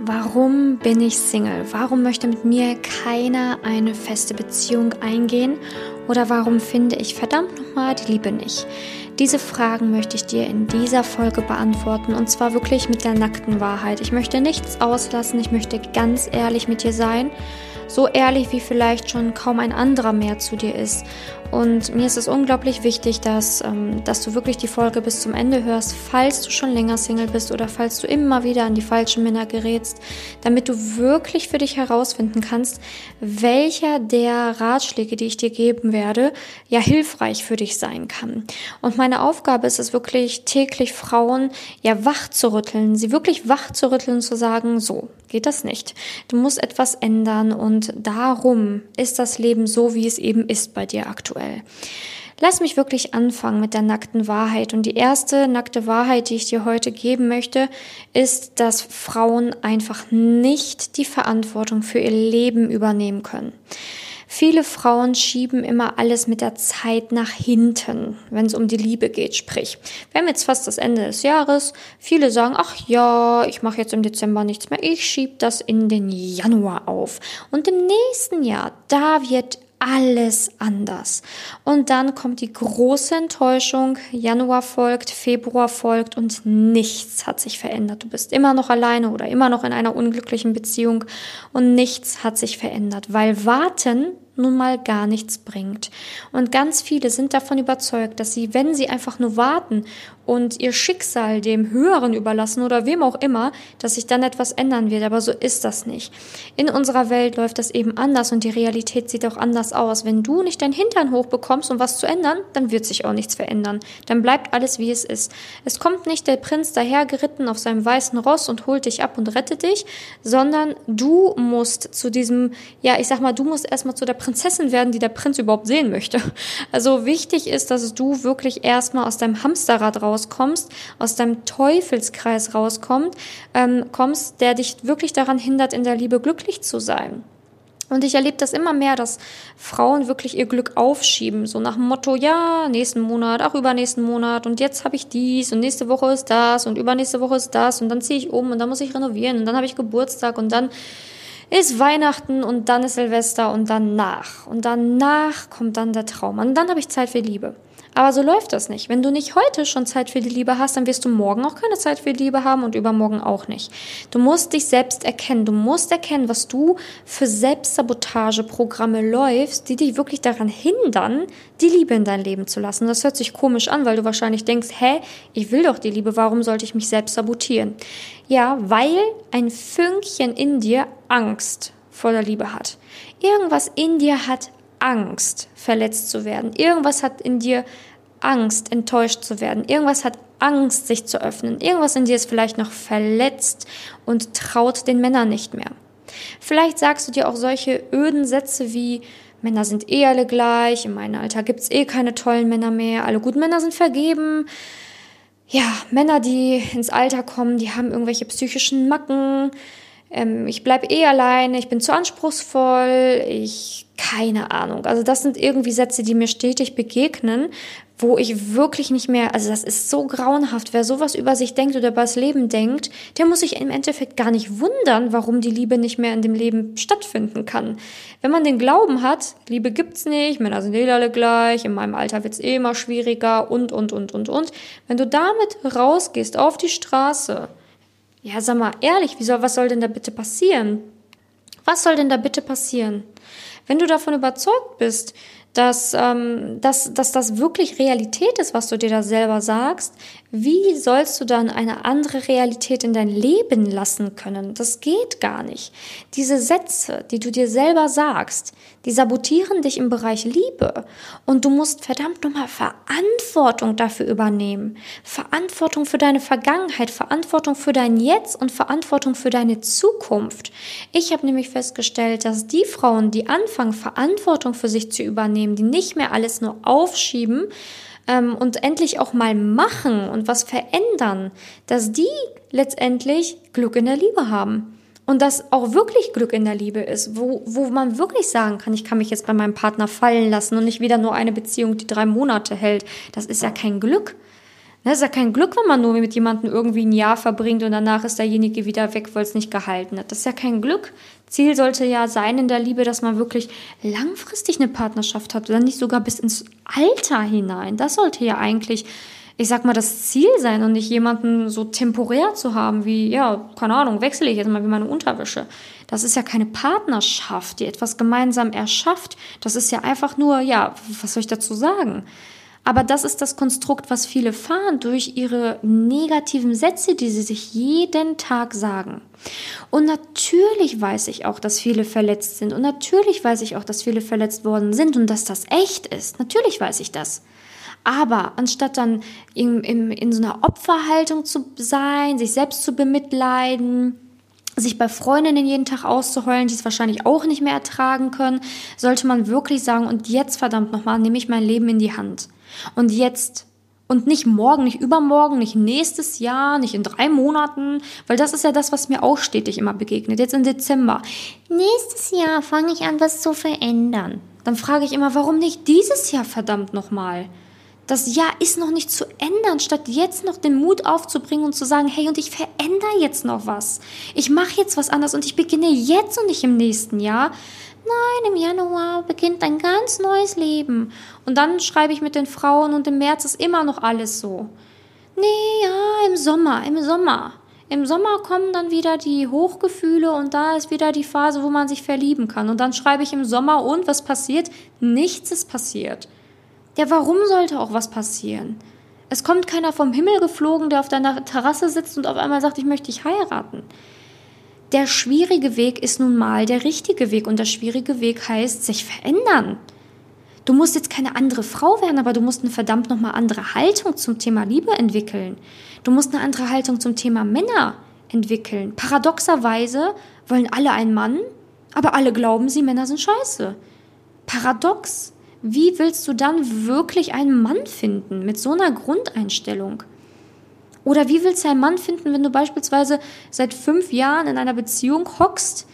Warum bin ich Single? Warum möchte mit mir keiner eine feste Beziehung eingehen? Oder warum finde ich verdammt nochmal die Liebe nicht? Diese Fragen möchte ich dir in dieser Folge beantworten und zwar wirklich mit der nackten Wahrheit. Ich möchte nichts auslassen, ich möchte ganz ehrlich mit dir sein so ehrlich wie vielleicht schon kaum ein anderer mehr zu dir ist. Und mir ist es unglaublich wichtig, dass, ähm, dass du wirklich die Folge bis zum Ende hörst, falls du schon länger Single bist oder falls du immer wieder an die falschen Männer gerätst, damit du wirklich für dich herausfinden kannst, welcher der Ratschläge, die ich dir geben werde, ja hilfreich für dich sein kann. Und meine Aufgabe ist es wirklich täglich Frauen ja wach zu rütteln, sie wirklich wach zu rütteln, zu sagen, so geht das nicht. Du musst etwas ändern und darum ist das Leben so, wie es eben ist bei dir aktuell aktuell. Lass mich wirklich anfangen mit der nackten Wahrheit. Und die erste nackte Wahrheit, die ich dir heute geben möchte, ist, dass Frauen einfach nicht die Verantwortung für ihr Leben übernehmen können. Viele Frauen schieben immer alles mit der Zeit nach hinten, wenn es um die Liebe geht. Sprich, wir haben jetzt fast das Ende des Jahres. Viele sagen, ach ja, ich mache jetzt im Dezember nichts mehr. Ich schiebe das in den Januar auf. Und im nächsten Jahr, da wird alles anders. Und dann kommt die große Enttäuschung. Januar folgt, Februar folgt und nichts hat sich verändert. Du bist immer noch alleine oder immer noch in einer unglücklichen Beziehung und nichts hat sich verändert, weil warten nun mal gar nichts bringt. Und ganz viele sind davon überzeugt, dass sie, wenn sie einfach nur warten und ihr Schicksal dem Höheren überlassen oder wem auch immer, dass sich dann etwas ändern wird. Aber so ist das nicht. In unserer Welt läuft das eben anders und die Realität sieht auch anders aus. Wenn du nicht dein Hintern hochbekommst, um was zu ändern, dann wird sich auch nichts verändern. Dann bleibt alles wie es ist. Es kommt nicht der Prinz dahergeritten auf seinem weißen Ross und holt dich ab und rettet dich, sondern du musst zu diesem, ja, ich sag mal, du musst erstmal zu der Prinzessin werden, die der Prinz überhaupt sehen möchte. Also wichtig ist, dass du wirklich erstmal aus deinem Hamsterrad rauskommst, aus deinem Teufelskreis rauskommst, ähm, kommst, der dich wirklich daran hindert, in der Liebe glücklich zu sein. Und ich erlebe das immer mehr, dass Frauen wirklich ihr Glück aufschieben, so nach dem Motto, ja, nächsten Monat, auch übernächsten Monat und jetzt habe ich dies und nächste Woche ist das und übernächste Woche ist das und dann ziehe ich um und dann muss ich renovieren und dann habe ich Geburtstag und dann ist Weihnachten und dann ist Silvester und danach. Und danach kommt dann der Traum. Und dann habe ich Zeit für Liebe. Aber so läuft das nicht. Wenn du nicht heute schon Zeit für die Liebe hast, dann wirst du morgen auch keine Zeit für die Liebe haben und übermorgen auch nicht. Du musst dich selbst erkennen. Du musst erkennen, was du für Selbstsabotageprogramme läufst, die dich wirklich daran hindern, die Liebe in dein Leben zu lassen. Das hört sich komisch an, weil du wahrscheinlich denkst, hä, ich will doch die Liebe, warum sollte ich mich selbst sabotieren? Ja, weil ein Fünkchen in dir Angst vor der Liebe hat. Irgendwas in dir hat Angst, verletzt zu werden. Irgendwas hat in dir Angst, enttäuscht zu werden. Irgendwas hat Angst, sich zu öffnen. Irgendwas in dir ist vielleicht noch verletzt und traut den Männern nicht mehr. Vielleicht sagst du dir auch solche öden Sätze wie Männer sind eh alle gleich, in meinem Alter gibt's eh keine tollen Männer mehr, alle guten Männer sind vergeben. Ja, Männer, die ins Alter kommen, die haben irgendwelche psychischen Macken. Ähm, ich bleib eh alleine, ich bin zu anspruchsvoll, ich keine Ahnung. Also das sind irgendwie Sätze, die mir stetig begegnen, wo ich wirklich nicht mehr, also das ist so grauenhaft. Wer sowas über sich denkt oder über das Leben denkt, der muss sich im Endeffekt gar nicht wundern, warum die Liebe nicht mehr in dem Leben stattfinden kann. Wenn man den Glauben hat, Liebe gibt's nicht, Männer sind eh alle gleich, in meinem Alter wird's eh immer schwieriger und, und, und, und, und. Wenn du damit rausgehst auf die Straße, ja, sag mal ehrlich, wie soll, was soll denn da bitte passieren? Was soll denn da bitte passieren? Wenn du davon überzeugt bist, dass, ähm, dass, dass das wirklich Realität ist, was du dir da selber sagst, wie sollst du dann eine andere Realität in dein Leben lassen können? Das geht gar nicht. Diese Sätze, die du dir selber sagst, die sabotieren dich im Bereich Liebe. Und du musst verdammt nochmal Verantwortung dafür übernehmen. Verantwortung für deine Vergangenheit, Verantwortung für dein Jetzt und Verantwortung für deine Zukunft. Ich habe nämlich festgestellt, dass die Frauen, die anfangen, Verantwortung für sich zu übernehmen, die nicht mehr alles nur aufschieben, ähm, und endlich auch mal machen und was verändern, dass die letztendlich Glück in der Liebe haben. Und dass auch wirklich Glück in der Liebe ist, wo, wo man wirklich sagen kann, ich kann mich jetzt bei meinem Partner fallen lassen und nicht wieder nur eine Beziehung, die drei Monate hält. Das ist ja kein Glück. Das ist ja kein Glück, wenn man nur mit jemandem irgendwie ein Jahr verbringt und danach ist derjenige wieder weg, weil es nicht gehalten hat. Das ist ja kein Glück. Ziel sollte ja sein in der Liebe, dass man wirklich langfristig eine Partnerschaft hat oder nicht sogar bis ins Alter hinein. Das sollte ja eigentlich, ich sag mal, das Ziel sein und nicht jemanden so temporär zu haben wie, ja, keine Ahnung, wechsle ich jetzt mal wie meine Unterwäsche. Das ist ja keine Partnerschaft, die etwas gemeinsam erschafft. Das ist ja einfach nur, ja, was soll ich dazu sagen? Aber das ist das Konstrukt, was viele fahren durch ihre negativen Sätze, die sie sich jeden Tag sagen. Und natürlich weiß ich auch, dass viele verletzt sind. Und natürlich weiß ich auch, dass viele verletzt worden sind und dass das echt ist. Natürlich weiß ich das. Aber anstatt dann in, in, in so einer Opferhaltung zu sein, sich selbst zu bemitleiden, sich bei Freundinnen jeden Tag auszuheulen, die es wahrscheinlich auch nicht mehr ertragen können, sollte man wirklich sagen, und jetzt verdammt nochmal, nehme ich mein Leben in die Hand. Und jetzt. Und nicht morgen, nicht übermorgen, nicht nächstes Jahr, nicht in drei Monaten, weil das ist ja das, was mir auch stetig immer begegnet. Jetzt im Dezember. Nächstes Jahr fange ich an, was zu verändern. Dann frage ich immer, warum nicht dieses Jahr verdammt nochmal? Das Jahr ist noch nicht zu ändern, statt jetzt noch den Mut aufzubringen und zu sagen, hey, und ich verändere jetzt noch was. Ich mache jetzt was anders und ich beginne jetzt und nicht im nächsten Jahr. Nein, im Januar beginnt ein ganz neues Leben. Und dann schreibe ich mit den Frauen und im März ist immer noch alles so. Nee, ja, im Sommer, im Sommer. Im Sommer kommen dann wieder die Hochgefühle und da ist wieder die Phase, wo man sich verlieben kann. Und dann schreibe ich im Sommer und was passiert? Nichts ist passiert. Ja, warum sollte auch was passieren? Es kommt keiner vom Himmel geflogen, der auf deiner Terrasse sitzt und auf einmal sagt, ich möchte dich heiraten. Der schwierige Weg ist nun mal der richtige Weg und der schwierige Weg heißt sich verändern. Du musst jetzt keine andere Frau werden, aber du musst eine verdammt nochmal andere Haltung zum Thema Liebe entwickeln. Du musst eine andere Haltung zum Thema Männer entwickeln. Paradoxerweise wollen alle einen Mann, aber alle glauben sie, Männer sind scheiße. Paradox. Wie willst du dann wirklich einen Mann finden mit so einer Grundeinstellung? Oder wie willst du einen Mann finden, wenn du beispielsweise seit fünf Jahren in einer Beziehung hockst,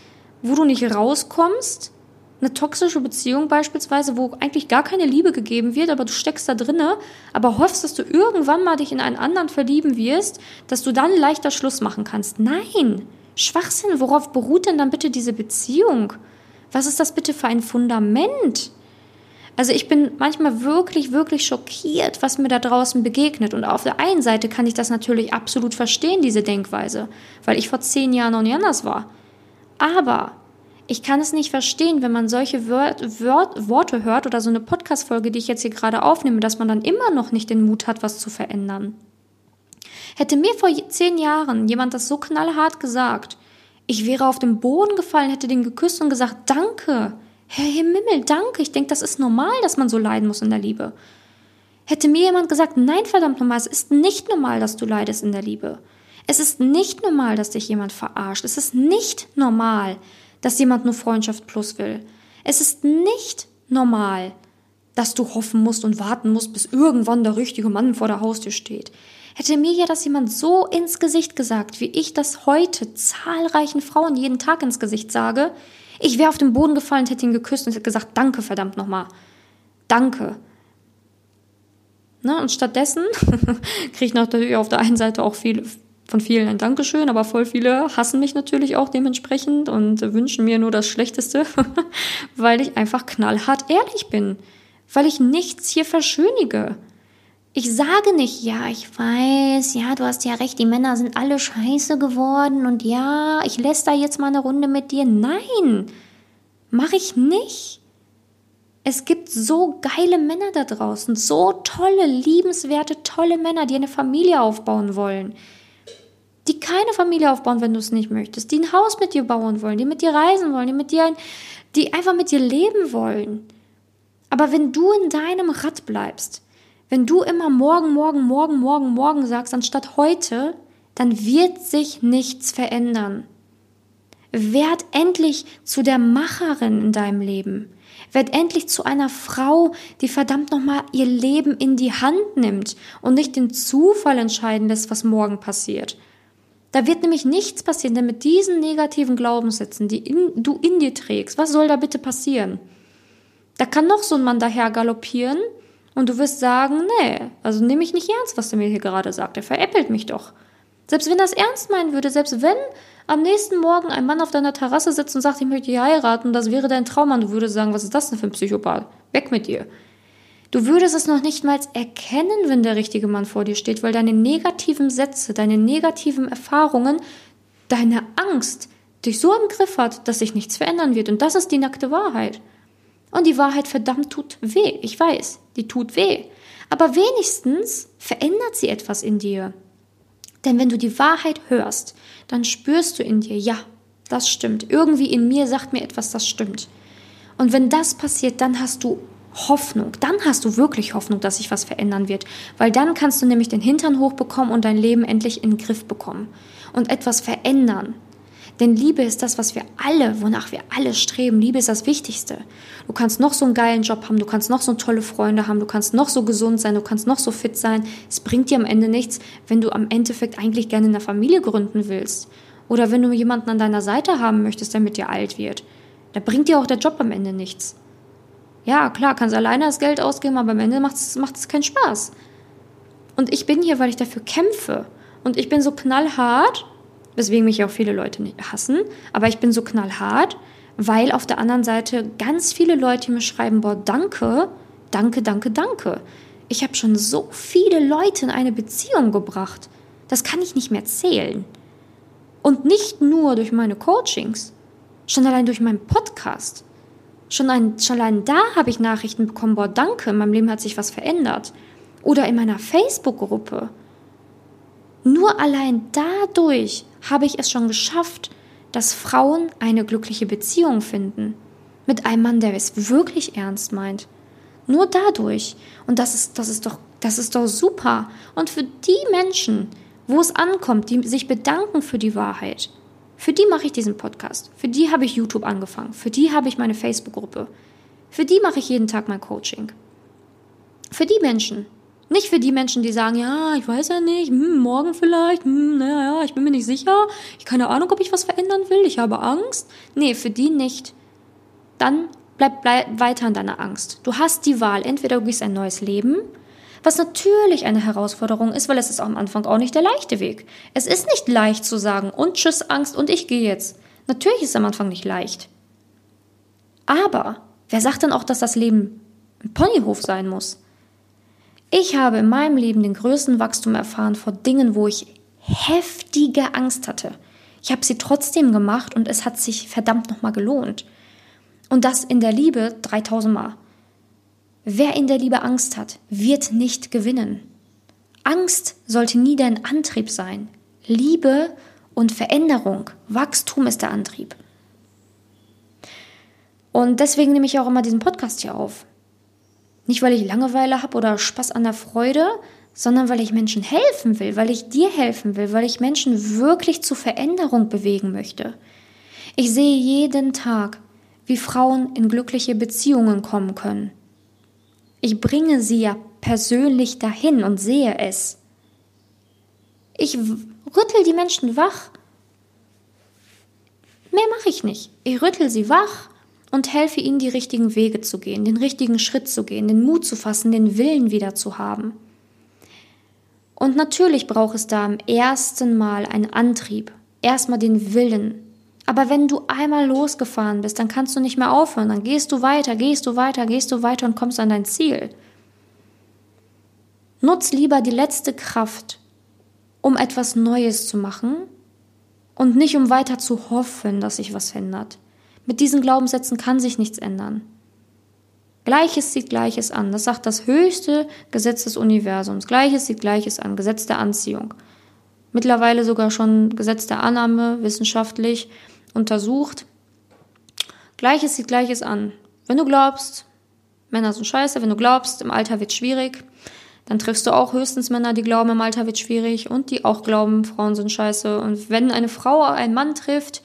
wo du nicht rauskommst? Eine toxische Beziehung beispielsweise, wo eigentlich gar keine Liebe gegeben wird, aber du steckst da drinne, aber hoffst, dass du irgendwann mal dich in einen anderen verlieben wirst, dass du dann leichter Schluss machen kannst. Nein! Schwachsinn, worauf beruht denn dann bitte diese Beziehung? Was ist das bitte für ein Fundament? Also ich bin manchmal wirklich, wirklich schockiert, was mir da draußen begegnet. Und auf der einen Seite kann ich das natürlich absolut verstehen, diese Denkweise, weil ich vor zehn Jahren noch nie anders war. Aber ich kann es nicht verstehen, wenn man solche Wort, Wort, Worte hört oder so eine Podcast-Folge, die ich jetzt hier gerade aufnehme, dass man dann immer noch nicht den Mut hat, was zu verändern. Hätte mir vor zehn Jahren jemand das so knallhart gesagt, ich wäre auf den Boden gefallen, hätte den geküsst und gesagt, danke. Herr Himmel, danke. Ich denke, das ist normal, dass man so leiden muss in der Liebe. Hätte mir jemand gesagt, nein, verdammt nochmal, es ist nicht normal, dass du leidest in der Liebe. Es ist nicht normal, dass dich jemand verarscht. Es ist nicht normal, dass jemand nur Freundschaft plus will. Es ist nicht normal, dass du hoffen musst und warten musst, bis irgendwann der richtige Mann vor der Haustür steht. Hätte mir ja das jemand so ins Gesicht gesagt, wie ich das heute zahlreichen Frauen jeden Tag ins Gesicht sage, ich wäre auf den Boden gefallen, hätte ihn geküsst und hätte gesagt, danke, verdammt nochmal. Danke. Ne? Und stattdessen kriege ich natürlich auf der einen Seite auch viel, von vielen ein Dankeschön, aber voll viele hassen mich natürlich auch dementsprechend und wünschen mir nur das Schlechteste, weil ich einfach knallhart ehrlich bin, weil ich nichts hier verschönige. Ich sage nicht, ja, ich weiß, ja, du hast ja recht, die Männer sind alle scheiße geworden und ja, ich lässt da jetzt mal eine Runde mit dir. Nein, mache ich nicht. Es gibt so geile Männer da draußen, so tolle, liebenswerte, tolle Männer, die eine Familie aufbauen wollen. Die keine Familie aufbauen, wenn du es nicht möchtest, die ein Haus mit dir bauen wollen, die mit dir reisen wollen, die mit dir, ein, die einfach mit dir leben wollen. Aber wenn du in deinem Rad bleibst, wenn du immer morgen, morgen, morgen, morgen, morgen sagst, anstatt heute, dann wird sich nichts verändern. Werd endlich zu der Macherin in deinem Leben. Werd endlich zu einer Frau, die verdammt nochmal ihr Leben in die Hand nimmt und nicht den Zufall entscheiden lässt, was morgen passiert. Da wird nämlich nichts passieren, denn mit diesen negativen Glaubenssätzen, die in, du in dir trägst, was soll da bitte passieren? Da kann noch so ein Mann daher galoppieren Und du wirst sagen, nee, also nehme ich nicht ernst, was er mir hier gerade sagt. Er veräppelt mich doch. Selbst wenn es ernst meinen würde, selbst wenn am nächsten Morgen ein Mann auf deiner Terrasse sitzt und sagt, ich möchte dich heiraten, das wäre dein Traummann, du würdest sagen, was ist das denn für ein Psychopath? Weg mit dir. Du würdest es noch nicht mal erkennen, wenn der richtige Mann vor dir steht, weil deine negativen Sätze, deine negativen Erfahrungen, deine Angst dich so im Griff hat, dass sich nichts verändern wird. Und das ist die nackte Wahrheit. Und die Wahrheit verdammt tut weh. Ich weiß, die tut weh. Aber wenigstens verändert sie etwas in dir. Denn wenn du die Wahrheit hörst, dann spürst du in dir, ja, das stimmt. Irgendwie in mir sagt mir etwas, das stimmt. Und wenn das passiert, dann hast du Hoffnung. Dann hast du wirklich Hoffnung, dass sich was verändern wird. Weil dann kannst du nämlich den Hintern hochbekommen und dein Leben endlich in den Griff bekommen. Und etwas verändern. Denn Liebe ist das, was wir alle, wonach wir alle streben. Liebe ist das Wichtigste. Du kannst noch so einen geilen Job haben, du kannst noch so tolle Freunde haben, du kannst noch so gesund sein, du kannst noch so fit sein. Es bringt dir am Ende nichts, wenn du am Endeffekt eigentlich gerne eine Familie gründen willst. Oder wenn du jemanden an deiner Seite haben möchtest, der mit dir alt wird. Da bringt dir auch der Job am Ende nichts. Ja, klar, kannst alleine das Geld ausgeben, aber am Ende macht es keinen Spaß. Und ich bin hier, weil ich dafür kämpfe. Und ich bin so knallhart weswegen mich auch viele Leute nicht hassen, aber ich bin so knallhart, weil auf der anderen Seite ganz viele Leute mir schreiben, boah, danke, danke, danke, danke. Ich habe schon so viele Leute in eine Beziehung gebracht. Das kann ich nicht mehr zählen. Und nicht nur durch meine Coachings, schon allein durch meinen Podcast. Schon, ein, schon allein da habe ich Nachrichten bekommen, boah, danke, in meinem Leben hat sich was verändert. Oder in meiner Facebook-Gruppe. Nur allein dadurch habe ich es schon geschafft, dass Frauen eine glückliche Beziehung finden. Mit einem Mann, der es wirklich ernst meint. Nur dadurch. Und das ist, das ist doch, das ist doch super. Und für die Menschen, wo es ankommt, die sich bedanken für die Wahrheit, für die mache ich diesen Podcast. Für die habe ich YouTube angefangen. Für die habe ich meine Facebook-Gruppe. Für die mache ich jeden Tag mein Coaching. Für die Menschen, nicht für die Menschen, die sagen, ja, ich weiß ja nicht, hm, morgen vielleicht, hm, naja, ich bin mir nicht sicher, ich keine Ahnung, ob ich was verändern will, ich habe Angst. Nee, für die nicht. Dann bleib, bleib weiter an deiner Angst. Du hast die Wahl, entweder du gehst ein neues Leben, was natürlich eine Herausforderung ist, weil es ist am Anfang auch nicht der leichte Weg. Es ist nicht leicht zu sagen, und tschüss Angst und ich gehe jetzt. Natürlich ist es am Anfang nicht leicht. Aber wer sagt denn auch, dass das Leben ein Ponyhof sein muss? Ich habe in meinem Leben den größten Wachstum erfahren vor Dingen, wo ich heftige Angst hatte. Ich habe sie trotzdem gemacht und es hat sich verdammt nochmal gelohnt. Und das in der Liebe 3000 Mal. Wer in der Liebe Angst hat, wird nicht gewinnen. Angst sollte nie dein Antrieb sein. Liebe und Veränderung, Wachstum ist der Antrieb. Und deswegen nehme ich auch immer diesen Podcast hier auf. Nicht, weil ich Langeweile habe oder Spaß an der Freude, sondern weil ich Menschen helfen will, weil ich dir helfen will, weil ich Menschen wirklich zur Veränderung bewegen möchte. Ich sehe jeden Tag, wie Frauen in glückliche Beziehungen kommen können. Ich bringe sie ja persönlich dahin und sehe es. Ich rüttel die Menschen wach. Mehr mache ich nicht. Ich rüttel sie wach und helfe ihnen, die richtigen Wege zu gehen, den richtigen Schritt zu gehen, den Mut zu fassen, den Willen wieder zu haben. Und natürlich braucht es da im ersten Mal einen Antrieb, erstmal den Willen. Aber wenn du einmal losgefahren bist, dann kannst du nicht mehr aufhören, dann gehst du weiter, gehst du weiter, gehst du weiter und kommst an dein Ziel. Nutz lieber die letzte Kraft, um etwas Neues zu machen und nicht um weiter zu hoffen, dass sich was ändert. Mit diesen Glaubenssätzen kann sich nichts ändern. Gleiches sieht Gleiches an. Das sagt das höchste Gesetz des Universums. Gleiches sieht Gleiches an. Gesetz der Anziehung. Mittlerweile sogar schon Gesetz der Annahme, wissenschaftlich untersucht. Gleiches sieht Gleiches an. Wenn du glaubst, Männer sind scheiße, wenn du glaubst, im Alter wird schwierig, dann triffst du auch höchstens Männer, die glauben, im Alter wird schwierig und die auch glauben, Frauen sind scheiße. Und wenn eine Frau einen Mann trifft,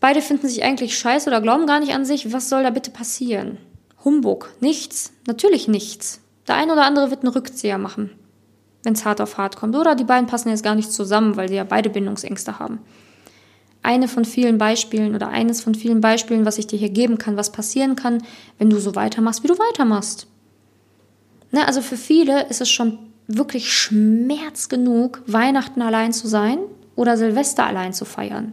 Beide finden sich eigentlich scheiße oder glauben gar nicht an sich. Was soll da bitte passieren? Humbug. Nichts. Natürlich nichts. Der eine oder andere wird einen Rückzieher machen, wenn es hart auf hart kommt. Oder die beiden passen jetzt gar nicht zusammen, weil sie ja beide Bindungsängste haben. Eine von vielen Beispielen oder eines von vielen Beispielen, was ich dir hier geben kann, was passieren kann, wenn du so weitermachst, wie du weitermachst. Ne, also für viele ist es schon wirklich Schmerz genug, Weihnachten allein zu sein oder Silvester allein zu feiern.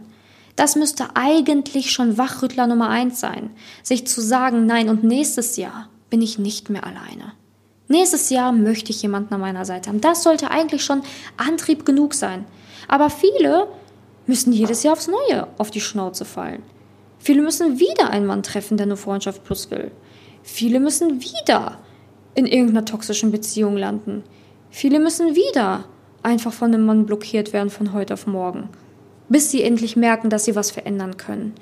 Das müsste eigentlich schon Wachrüttler Nummer eins sein, sich zu sagen, nein, und nächstes Jahr bin ich nicht mehr alleine. Nächstes Jahr möchte ich jemanden an meiner Seite haben. Das sollte eigentlich schon Antrieb genug sein. Aber viele müssen jedes Jahr aufs Neue auf die Schnauze fallen. Viele müssen wieder einen Mann treffen, der nur Freundschaft plus will. Viele müssen wieder in irgendeiner toxischen Beziehung landen. Viele müssen wieder einfach von einem Mann blockiert werden von heute auf morgen, bis sie endlich merken, dass sie was verändern können.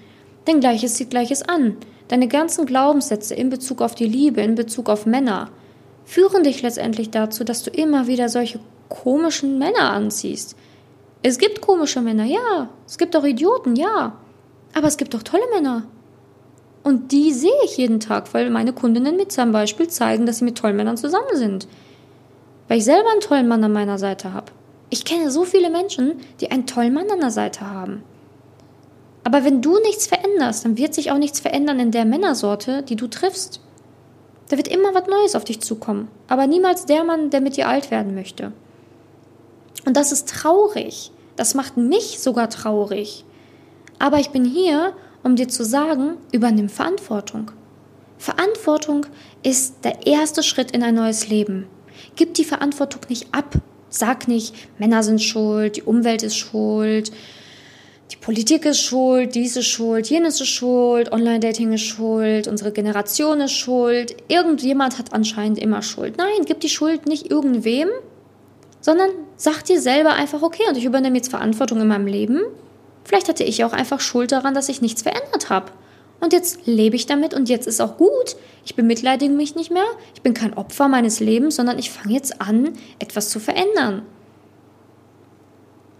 Denn Gleiches zieht Gleiches an. Deine ganzen Glaubenssätze in Bezug auf die Liebe, in Bezug auf Männer, führen dich letztendlich dazu, dass du immer wieder solche komischen Männer anziehst. Es gibt komische Männer, ja. Es gibt auch Idioten, ja. Aber es gibt auch tolle Männer. Und die sehe ich jeden Tag, weil meine Kundinnen mit seinem Beispiel zeigen, dass sie mit tollen Männern zusammen sind. Weil ich selber einen tollen Mann an meiner Seite habe. Ich kenne so viele Menschen, die einen tollen Mann an der Seite haben. Aber wenn du nichts veränderst, dann wird sich auch nichts verändern in der Männersorte, die du triffst. Da wird immer was Neues auf dich zukommen. Aber niemals der Mann, der mit dir alt werden möchte. Und das ist traurig. Das macht mich sogar traurig. Aber ich bin hier, um dir zu sagen, übernimm Verantwortung. Verantwortung ist der erste Schritt in ein neues Leben. Gib die Verantwortung nicht ab. Sag nicht, Männer sind schuld, die Umwelt ist schuld, die Politik ist schuld, dies ist schuld, jenes ist schuld, Online-Dating ist schuld, unsere Generation ist schuld, irgendjemand hat anscheinend immer Schuld. Nein, gib die Schuld nicht irgendwem, sondern sag dir selber einfach, okay, und ich übernehme jetzt Verantwortung in meinem Leben. Vielleicht hatte ich auch einfach Schuld daran, dass ich nichts verändert habe. Und jetzt lebe ich damit und jetzt ist auch gut. Ich bemitleidige mich nicht mehr. Ich bin kein Opfer meines Lebens, sondern ich fange jetzt an, etwas zu verändern.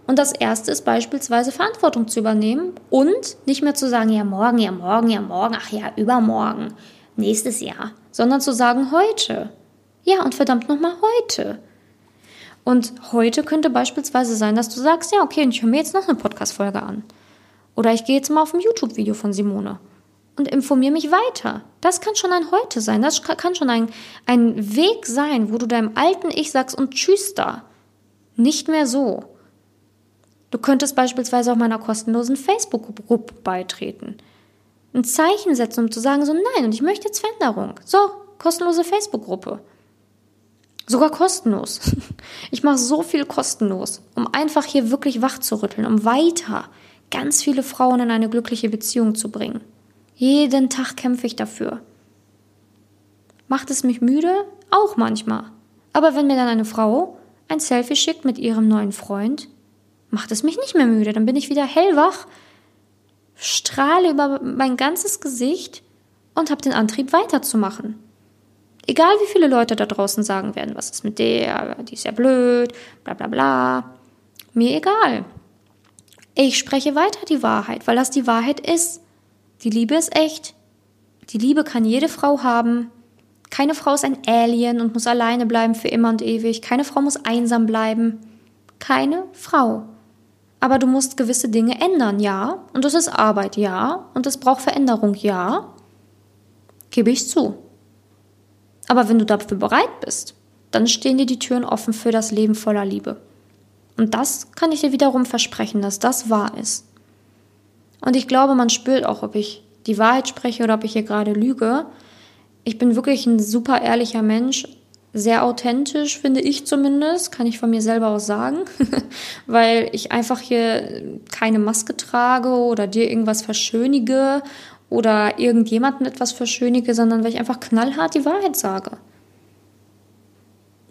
Und das erste ist beispielsweise Verantwortung zu übernehmen und nicht mehr zu sagen, ja morgen, ja morgen, ja morgen, ach ja, übermorgen, nächstes Jahr, sondern zu sagen heute. Ja, und verdammt nochmal heute. Und heute könnte beispielsweise sein, dass du sagst, ja, okay, und ich höre mir jetzt noch eine Podcast-Folge an. Oder ich gehe jetzt mal auf ein YouTube-Video von Simone und informiere mich weiter. Das kann schon ein Heute sein. Das kann schon ein, ein Weg sein, wo du deinem alten Ich sagst und tschüss da. Nicht mehr so. Du könntest beispielsweise auch meiner kostenlosen Facebook-Gruppe beitreten. Ein Zeichen setzen, um zu sagen, so nein, und ich möchte jetzt Veränderung. So, kostenlose Facebook-Gruppe. Sogar kostenlos. Ich mache so viel kostenlos, um einfach hier wirklich wach zu rütteln, um weiter ganz viele Frauen in eine glückliche Beziehung zu bringen. Jeden Tag kämpfe ich dafür. Macht es mich müde? Auch manchmal. Aber wenn mir dann eine Frau ein Selfie schickt mit ihrem neuen Freund, macht es mich nicht mehr müde. Dann bin ich wieder hellwach, strahle über mein ganzes Gesicht und habe den Antrieb weiterzumachen. Egal wie viele Leute da draußen sagen werden, was ist mit der, die ist ja blöd, bla bla bla. Mir egal. Ich spreche weiter die Wahrheit, weil das die Wahrheit ist. Die Liebe ist echt. Die Liebe kann jede Frau haben. Keine Frau ist ein Alien und muss alleine bleiben für immer und ewig. Keine Frau muss einsam bleiben. Keine Frau. Aber du musst gewisse Dinge ändern, ja. Und das ist Arbeit, ja. Und es braucht Veränderung, ja. Gebe ich zu. Aber wenn du dafür bereit bist, dann stehen dir die Türen offen für das Leben voller Liebe. Und das kann ich dir wiederum versprechen, dass das wahr ist. Und ich glaube, man spürt auch, ob ich die Wahrheit spreche oder ob ich hier gerade lüge. Ich bin wirklich ein super ehrlicher Mensch, sehr authentisch, finde ich zumindest, kann ich von mir selber aus sagen, weil ich einfach hier keine Maske trage oder dir irgendwas verschönige oder irgendjemanden etwas verschönige, sondern weil ich einfach knallhart die Wahrheit sage.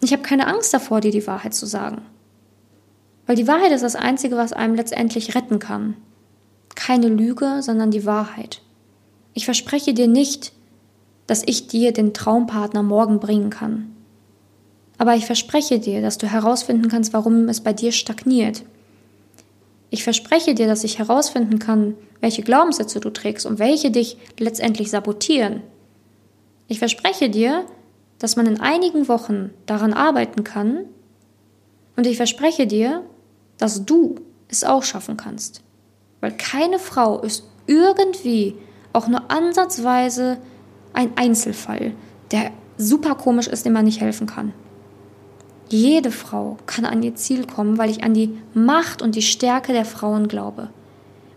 Ich habe keine Angst davor, dir die Wahrheit zu sagen. Weil die Wahrheit ist das Einzige, was einem letztendlich retten kann. Keine Lüge, sondern die Wahrheit. Ich verspreche dir nicht, dass ich dir den Traumpartner morgen bringen kann. Aber ich verspreche dir, dass du herausfinden kannst, warum es bei dir stagniert, ich verspreche dir, dass ich herausfinden kann, welche Glaubenssätze du trägst und welche dich letztendlich sabotieren. Ich verspreche dir, dass man in einigen Wochen daran arbeiten kann und ich verspreche dir, dass du es auch schaffen kannst. Weil keine Frau ist irgendwie auch nur ansatzweise ein Einzelfall, der super komisch ist, dem man nicht helfen kann. Jede Frau kann an ihr Ziel kommen, weil ich an die Macht und die Stärke der Frauen glaube.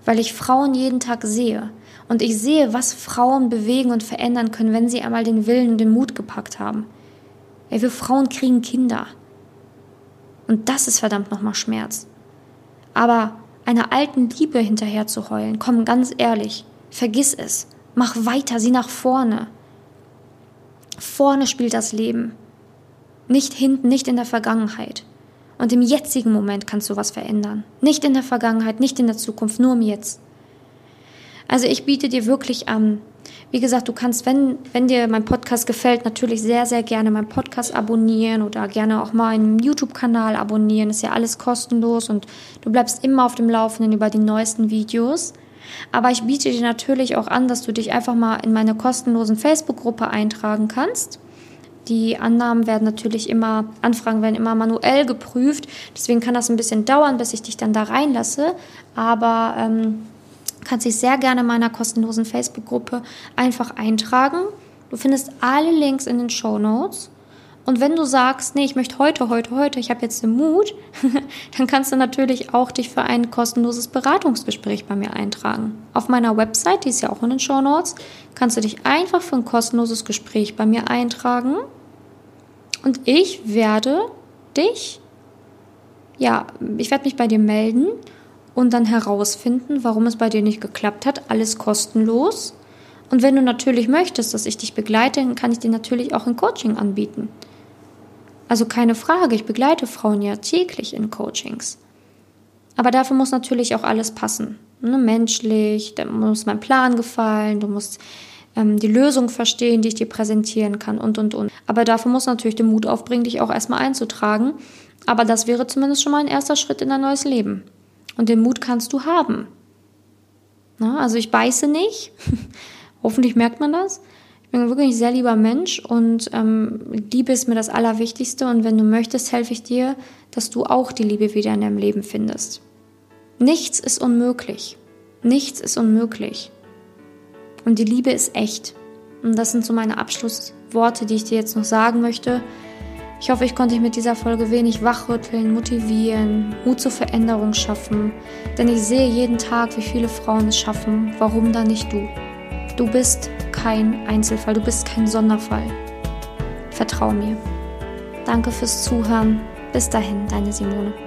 Weil ich Frauen jeden Tag sehe. Und ich sehe, was Frauen bewegen und verändern können, wenn sie einmal den Willen und den Mut gepackt haben. Ey, wir Frauen kriegen Kinder. Und das ist verdammt nochmal Schmerz. Aber einer alten Liebe hinterher zu heulen, komm ganz ehrlich, vergiss es. Mach weiter, sieh nach vorne. Vorne spielt das Leben. Nicht hinten, nicht in der Vergangenheit. Und im jetzigen Moment kannst du was verändern. Nicht in der Vergangenheit, nicht in der Zukunft, nur im Jetzt. Also ich biete dir wirklich an, wie gesagt, du kannst, wenn, wenn dir mein Podcast gefällt, natürlich sehr, sehr gerne meinen Podcast abonnieren oder gerne auch mal einen YouTube-Kanal abonnieren. Ist ja alles kostenlos und du bleibst immer auf dem Laufenden über die neuesten Videos. Aber ich biete dir natürlich auch an, dass du dich einfach mal in meine kostenlosen Facebook-Gruppe eintragen kannst. Die Annahmen werden natürlich immer, Anfragen werden immer manuell geprüft. Deswegen kann das ein bisschen dauern, bis ich dich dann da reinlasse. Aber ähm, kannst dich sehr gerne in meiner kostenlosen Facebook-Gruppe einfach eintragen. Du findest alle Links in den Show Notes. Und wenn du sagst, nee, ich möchte heute, heute, heute, ich habe jetzt den Mut, dann kannst du natürlich auch dich für ein kostenloses Beratungsgespräch bei mir eintragen. Auf meiner Website, die ist ja auch in den Show Notes, kannst du dich einfach für ein kostenloses Gespräch bei mir eintragen. Und ich werde dich, ja, ich werde mich bei dir melden und dann herausfinden, warum es bei dir nicht geklappt hat. Alles kostenlos. Und wenn du natürlich möchtest, dass ich dich begleite, dann kann ich dir natürlich auch ein Coaching anbieten. Also keine Frage, ich begleite Frauen ja täglich in Coachings. Aber dafür muss natürlich auch alles passen. Ne? Menschlich, da muss mein Plan gefallen, du musst ähm, die Lösung verstehen, die ich dir präsentieren kann und, und, und. Aber dafür muss natürlich den Mut aufbringen, dich auch erstmal einzutragen. Aber das wäre zumindest schon mal ein erster Schritt in ein neues Leben. Und den Mut kannst du haben. Na, also ich beiße nicht. Hoffentlich merkt man das. Ich bin wirklich ein sehr lieber Mensch und ähm, Liebe ist mir das Allerwichtigste. Und wenn du möchtest, helfe ich dir, dass du auch die Liebe wieder in deinem Leben findest. Nichts ist unmöglich. Nichts ist unmöglich. Und die Liebe ist echt. Und das sind so meine Abschlussworte, die ich dir jetzt noch sagen möchte. Ich hoffe, ich konnte dich mit dieser Folge wenig wachrütteln, motivieren, Mut zur Veränderung schaffen. Denn ich sehe jeden Tag, wie viele Frauen es schaffen. Warum dann nicht du? Du bist kein Einzelfall, du bist kein Sonderfall. Vertrau mir. Danke fürs Zuhören. Bis dahin, deine Simone.